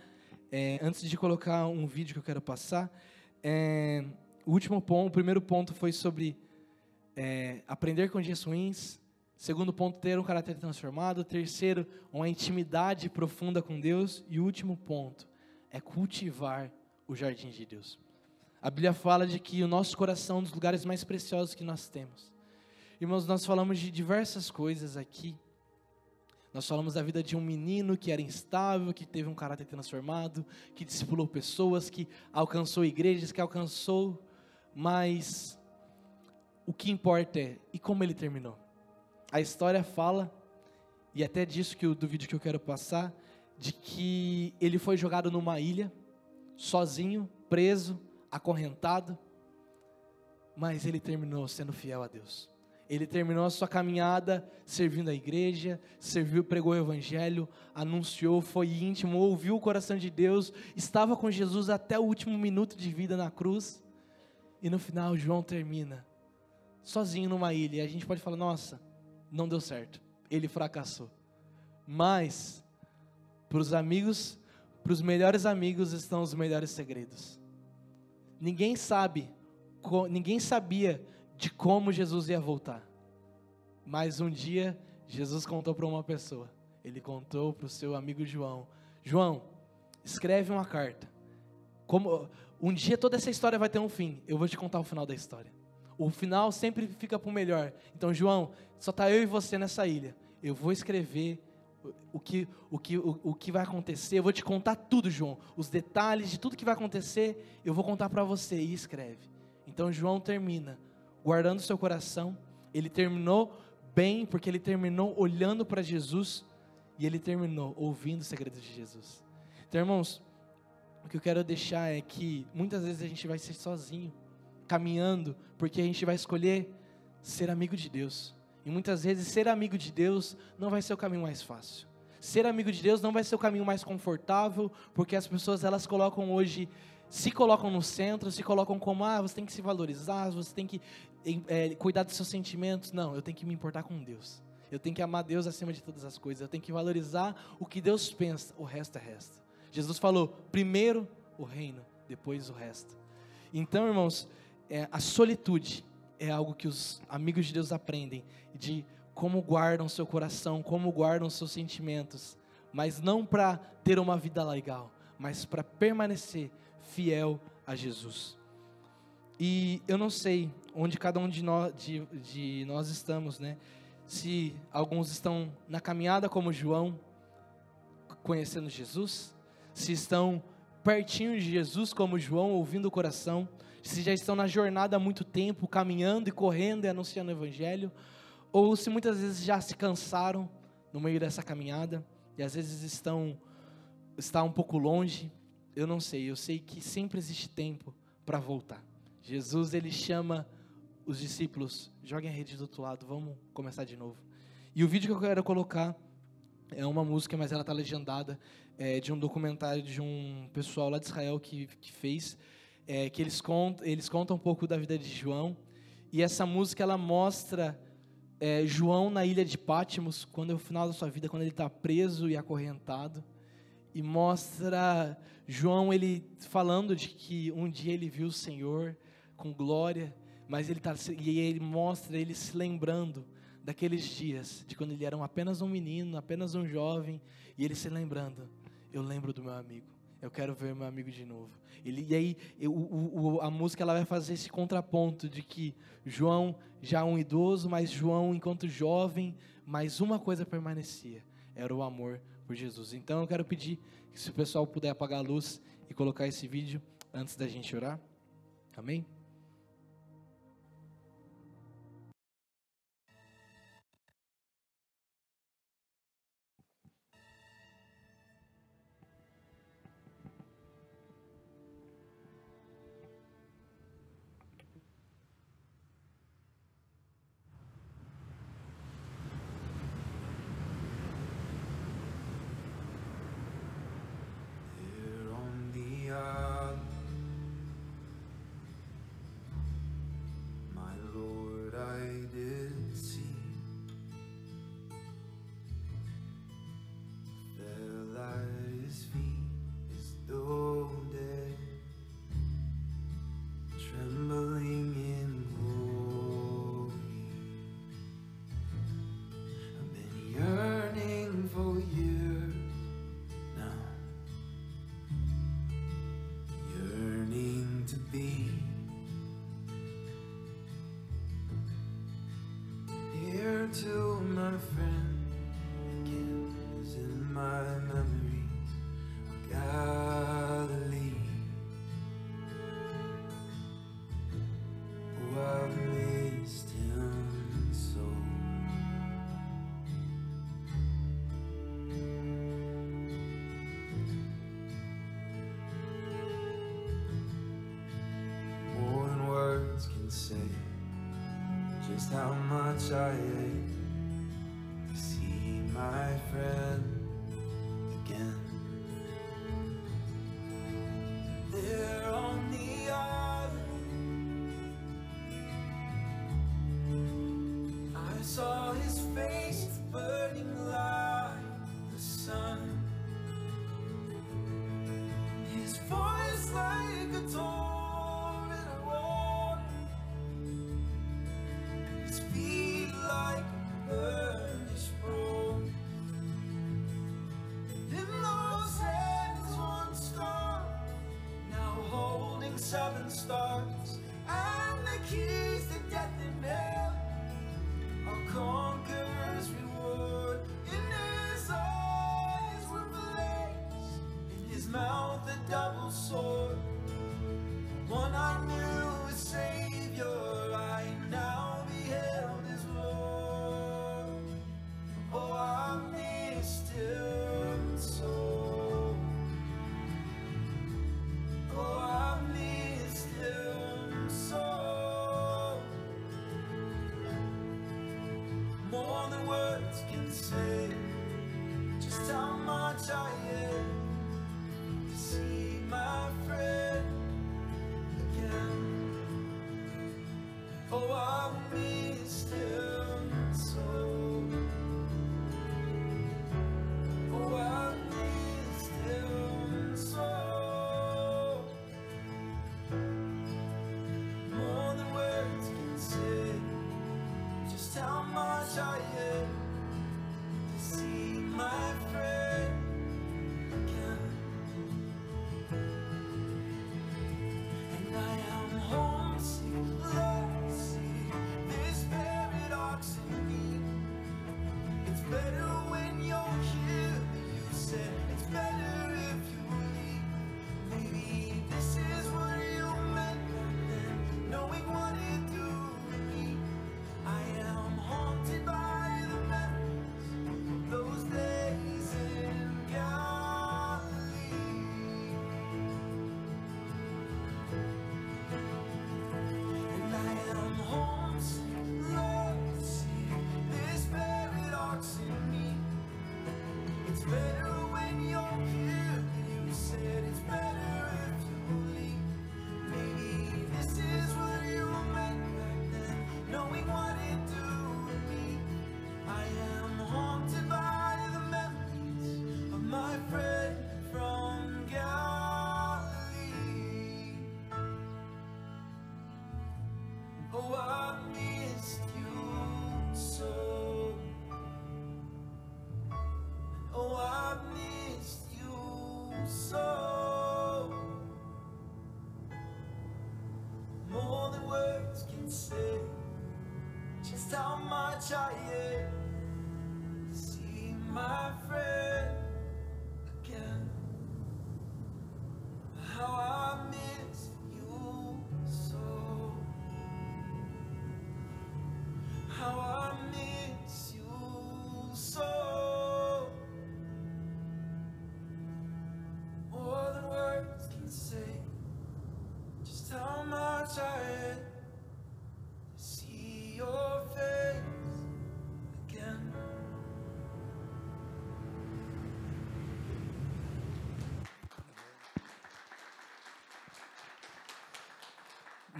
é, antes de colocar um vídeo que eu quero passar, é, o último ponto, o primeiro ponto foi sobre é, aprender com dias ruins. Segundo ponto, ter um caráter transformado. Terceiro, uma intimidade profunda com Deus. E último ponto é cultivar o jardim de Deus. A Bíblia fala de que o nosso coração é um dos lugares mais preciosos que nós temos. Irmãos, nós falamos de diversas coisas aqui. Nós falamos da vida de um menino que era instável, que teve um caráter transformado, que discipulou pessoas, que alcançou igrejas, que alcançou, mas o que importa é e como ele terminou. A história fala, e até disso que do vídeo que eu quero passar, de que ele foi jogado numa ilha, sozinho, preso, acorrentado, mas ele terminou sendo fiel a Deus. Ele terminou a sua caminhada servindo a igreja, serviu, pregou o evangelho, anunciou, foi íntimo, ouviu o coração de Deus, estava com Jesus até o último minuto de vida na cruz. E no final, João termina sozinho numa ilha. E a gente pode falar: nossa, não deu certo, ele fracassou. Mas, para os amigos, para os melhores amigos estão os melhores segredos. Ninguém sabe, ninguém sabia de como Jesus ia voltar. Mas um dia, Jesus contou para uma pessoa. Ele contou para o seu amigo João: João, escreve uma carta. Como um dia toda essa história vai ter um fim. Eu vou te contar o final da história. O final sempre fica para o melhor. Então, João, só está eu e você nessa ilha. Eu vou escrever o que, o, que, o, o que vai acontecer. Eu vou te contar tudo, João. Os detalhes de tudo que vai acontecer, eu vou contar para você. E escreve. Então, João termina guardando seu coração. Ele terminou bem, porque ele terminou olhando para Jesus. E ele terminou ouvindo os segredos de Jesus. Então, irmãos, o que eu quero deixar é que muitas vezes a gente vai ser sozinho caminhando, porque a gente vai escolher ser amigo de Deus. E muitas vezes ser amigo de Deus não vai ser o caminho mais fácil. Ser amigo de Deus não vai ser o caminho mais confortável, porque as pessoas elas colocam hoje, se colocam no centro, se colocam como ah, você tem que se valorizar, você tem que é, cuidar dos seus sentimentos. Não, eu tenho que me importar com Deus. Eu tenho que amar Deus acima de todas as coisas. Eu tenho que valorizar o que Deus pensa. O resto é resto. Jesus falou: primeiro o reino, depois o resto. Então, irmãos, é, a solitude é algo que os amigos de Deus aprendem de como guardam seu coração, como guardam seus sentimentos, mas não para ter uma vida legal, mas para permanecer fiel a Jesus. E eu não sei onde cada um de nós, de, de nós estamos, né? Se alguns estão na caminhada como João, conhecendo Jesus, se estão pertinho de Jesus como João, ouvindo o coração, se já estão na jornada há muito tempo, caminhando e correndo e anunciando o Evangelho, ou se muitas vezes já se cansaram no meio dessa caminhada e às vezes estão está um pouco longe, eu não sei, eu sei que sempre existe tempo para voltar. Jesus ele chama os discípulos, joguem a rede do outro lado, vamos começar de novo. E o vídeo que eu quero colocar é uma música, mas ela está legendada, é, de um documentário de um pessoal lá de Israel que, que fez é, que eles contam, eles contam um pouco da vida de João. E essa música ela mostra é, João na ilha de Pátimos, quando é o final da sua vida, quando ele está preso e acorrentado. E mostra João ele falando de que um dia ele viu o Senhor com glória, mas ele tá, e ele mostra ele se lembrando daqueles dias, de quando ele era apenas um menino, apenas um jovem, e ele se lembrando, eu lembro do meu amigo eu quero ver meu amigo de novo. Ele, e aí eu, o, a música ela vai fazer esse contraponto de que João já um idoso, mas João enquanto jovem, mas uma coisa permanecia, era o amor por Jesus. Então eu quero pedir que se o pessoal puder apagar a luz e colocar esse vídeo antes da gente orar. Amém? Much I hate to see my friend again. There on the island, I saw his face burning like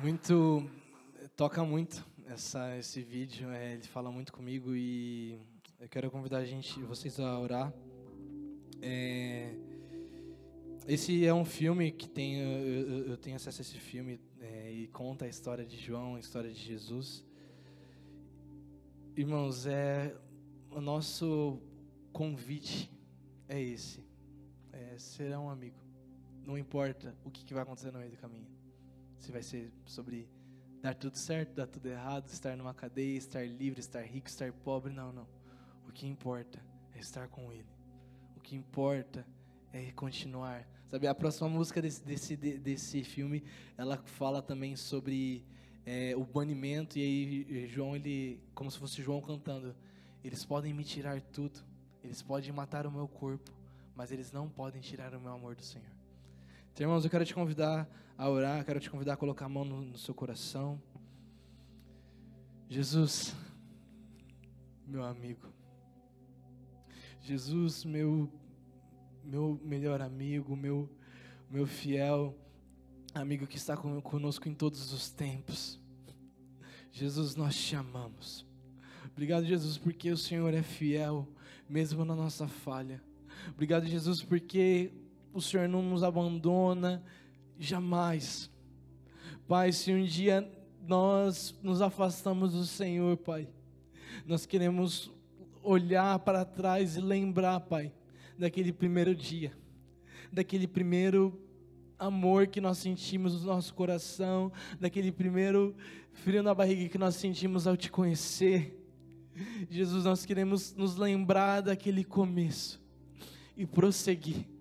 Muito. Toca muito essa, esse vídeo, é, ele fala muito comigo e eu quero convidar a gente, vocês a orar. É, esse é um filme que tem, eu, eu- tenho acesso a esse filme é, e conta a história de João, a história de Jesus. Irmãos, é o nosso convite é esse, é ser um amigo. Não importa o que, que vai acontecer no meio do caminho. Se vai ser sobre dar tudo certo, dar tudo errado, estar numa cadeia, estar livre, estar rico, estar pobre, não, não. O que importa é estar com Ele. O que importa é continuar. Sabe, a próxima música desse, desse, de- desse filme, ela fala também sobre é, o banimento, e aí eh, João, ele, como se fosse João cantando, eles podem me tirar tudo, eles podem matar o meu corpo, mas eles não podem tirar o meu amor do Senhor. Então, irmãos, eu quero te convidar a orar, quero te convidar a colocar a mão no, no seu coração. Jesus, meu amigo. Jesus, meu meu melhor amigo, meu meu fiel amigo que está con- conosco em todos os tempos. Jesus, nós te amamos. Obrigado, Jesus, porque o Senhor é fiel, mesmo na nossa falha. Obrigado, Jesus, porque o Senhor não nos abandona jamais. Pai, se um dia nós nos afastamos do Senhor, Pai, nós queremos olhar para trás e lembrar, Pai, daquele primeiro dia, daquele primeiro amor que nós sentimos no nosso coração, daquele primeiro frio na barriga que nós sentimos ao te conhecer. Jesus, nós queremos nos lembrar daquele começo e prosseguir.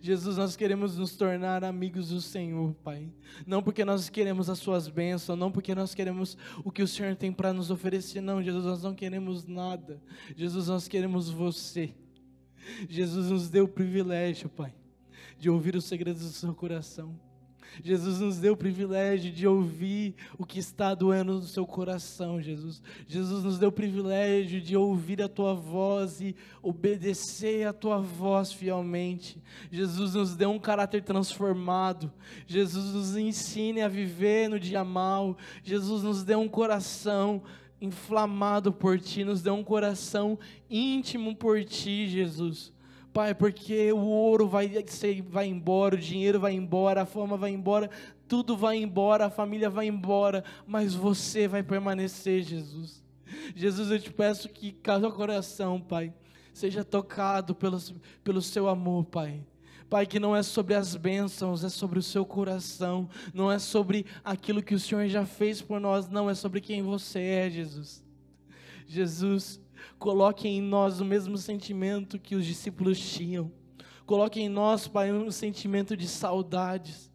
Jesus, nós queremos nos tornar amigos do Senhor, Pai. Não porque nós queremos as suas bênçãos, não porque nós queremos o que o Senhor tem para nos oferecer, não, Jesus, nós não queremos nada. Jesus, nós queremos você. Jesus nos deu o privilégio, Pai, de ouvir os segredos do seu coração. Jesus nos deu o privilégio de ouvir o que está doendo no seu coração, Jesus. Jesus nos deu o privilégio de ouvir a tua voz e obedecer a tua voz fielmente. Jesus nos deu um caráter transformado. Jesus nos ensine a viver no dia mal. Jesus nos deu um coração inflamado por ti, nos deu um coração íntimo por ti, Jesus. Pai, porque o ouro vai, vai embora, o dinheiro vai embora, a fama vai embora, tudo vai embora, a família vai embora, mas você vai permanecer, Jesus. Jesus, eu te peço que cada coração, Pai, seja tocado pelo, pelo seu amor, Pai. Pai, que não é sobre as bênçãos, é sobre o seu coração, não é sobre aquilo que o Senhor já fez por nós, não, é sobre quem você é, Jesus. Jesus, coloque em nós o mesmo sentimento que os discípulos tinham. Coloque em nós, Pai, um sentimento de saudades.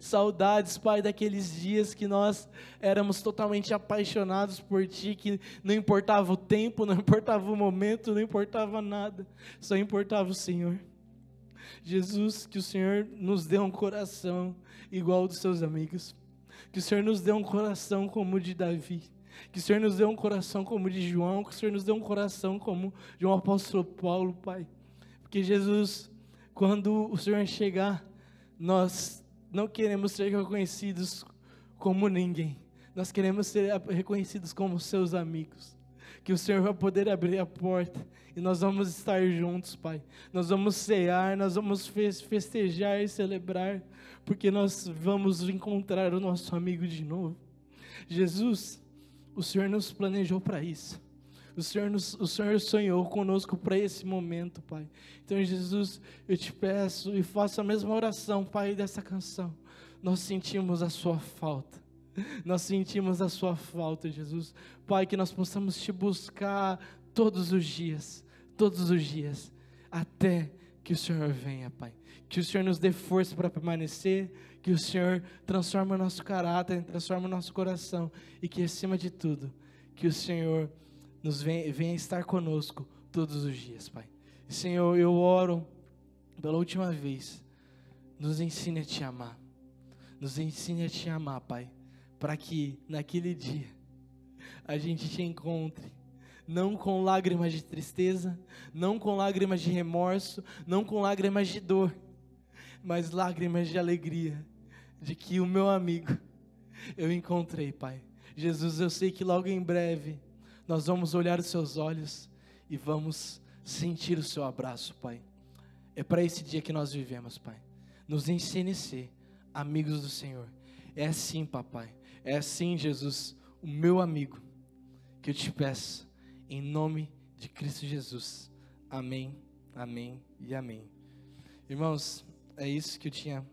Saudades, Pai, daqueles dias que nós éramos totalmente apaixonados por Ti, que não importava o tempo, não importava o momento, não importava nada, só importava o Senhor. Jesus, que o Senhor nos dê um coração igual ao dos seus amigos. Que o Senhor nos dê um coração como o de Davi. Que o Senhor nos dê um coração como o de João. Que o Senhor nos dê um coração como de um apóstolo Paulo, Pai. Porque Jesus, quando o Senhor chegar, nós não queremos ser reconhecidos como ninguém. Nós queremos ser reconhecidos como seus amigos. Que o Senhor vai poder abrir a porta e nós vamos estar juntos, Pai. Nós vamos cear, nós vamos fes- festejar e celebrar, porque nós vamos encontrar o nosso amigo de novo. Jesus, o Senhor nos planejou para isso. O Senhor, nos, o Senhor sonhou conosco para esse momento, Pai. Então, Jesus, eu te peço e faço a mesma oração, Pai, dessa canção. Nós sentimos a Sua falta. Nós sentimos a Sua falta, Jesus. Pai, que nós possamos te buscar todos os dias, todos os dias, até que o Senhor venha, Pai. Que o Senhor nos dê força para permanecer, que o Senhor transforme o nosso caráter, transforme o nosso coração e que, acima de tudo, que o Senhor nos venha, venha estar conosco todos os dias, Pai. Senhor, eu oro pela última vez, nos ensine a te amar, nos ensine a te amar, Pai, para que naquele dia a gente te encontre não com lágrimas de tristeza, não com lágrimas de remorso, não com lágrimas de dor, mas lágrimas de alegria, de que o meu amigo eu encontrei, Pai. Jesus, eu sei que logo em breve nós vamos olhar os seus olhos e vamos sentir o seu abraço, Pai. É para esse dia que nós vivemos, Pai. Nos ensine a ser amigos do Senhor. É assim, papai. É assim, Jesus, o meu amigo, que eu te peço, em nome de Cristo Jesus. Amém, amém e amém. Irmãos, é isso que eu tinha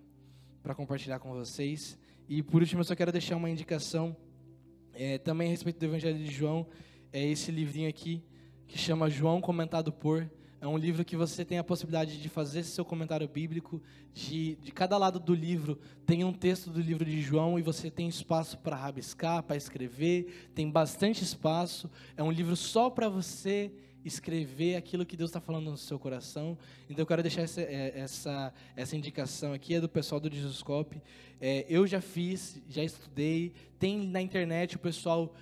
para compartilhar com vocês. E por último, eu só quero deixar uma indicação é, também a respeito do Evangelho de João. É esse livrinho aqui que chama João Comentado por. É um livro que você tem a possibilidade de fazer seu comentário bíblico. De, de cada lado do livro tem um texto do livro de João e você tem espaço para rabiscar, para escrever. Tem bastante espaço. É um livro só para você escrever aquilo que Deus está falando no seu coração. Então eu quero deixar essa, é, essa, essa indicação aqui, é do pessoal do Jesuscope. É, eu já fiz, já estudei, tem na internet o pessoal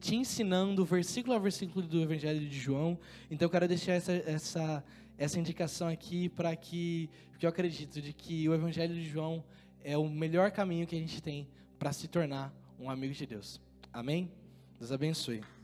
te ensinando versículo a versículo do Evangelho de João. Então eu quero deixar essa, essa, essa indicação aqui para que, porque eu acredito de que o Evangelho de João é o melhor caminho que a gente tem para se tornar um amigo de Deus. Amém? Deus abençoe.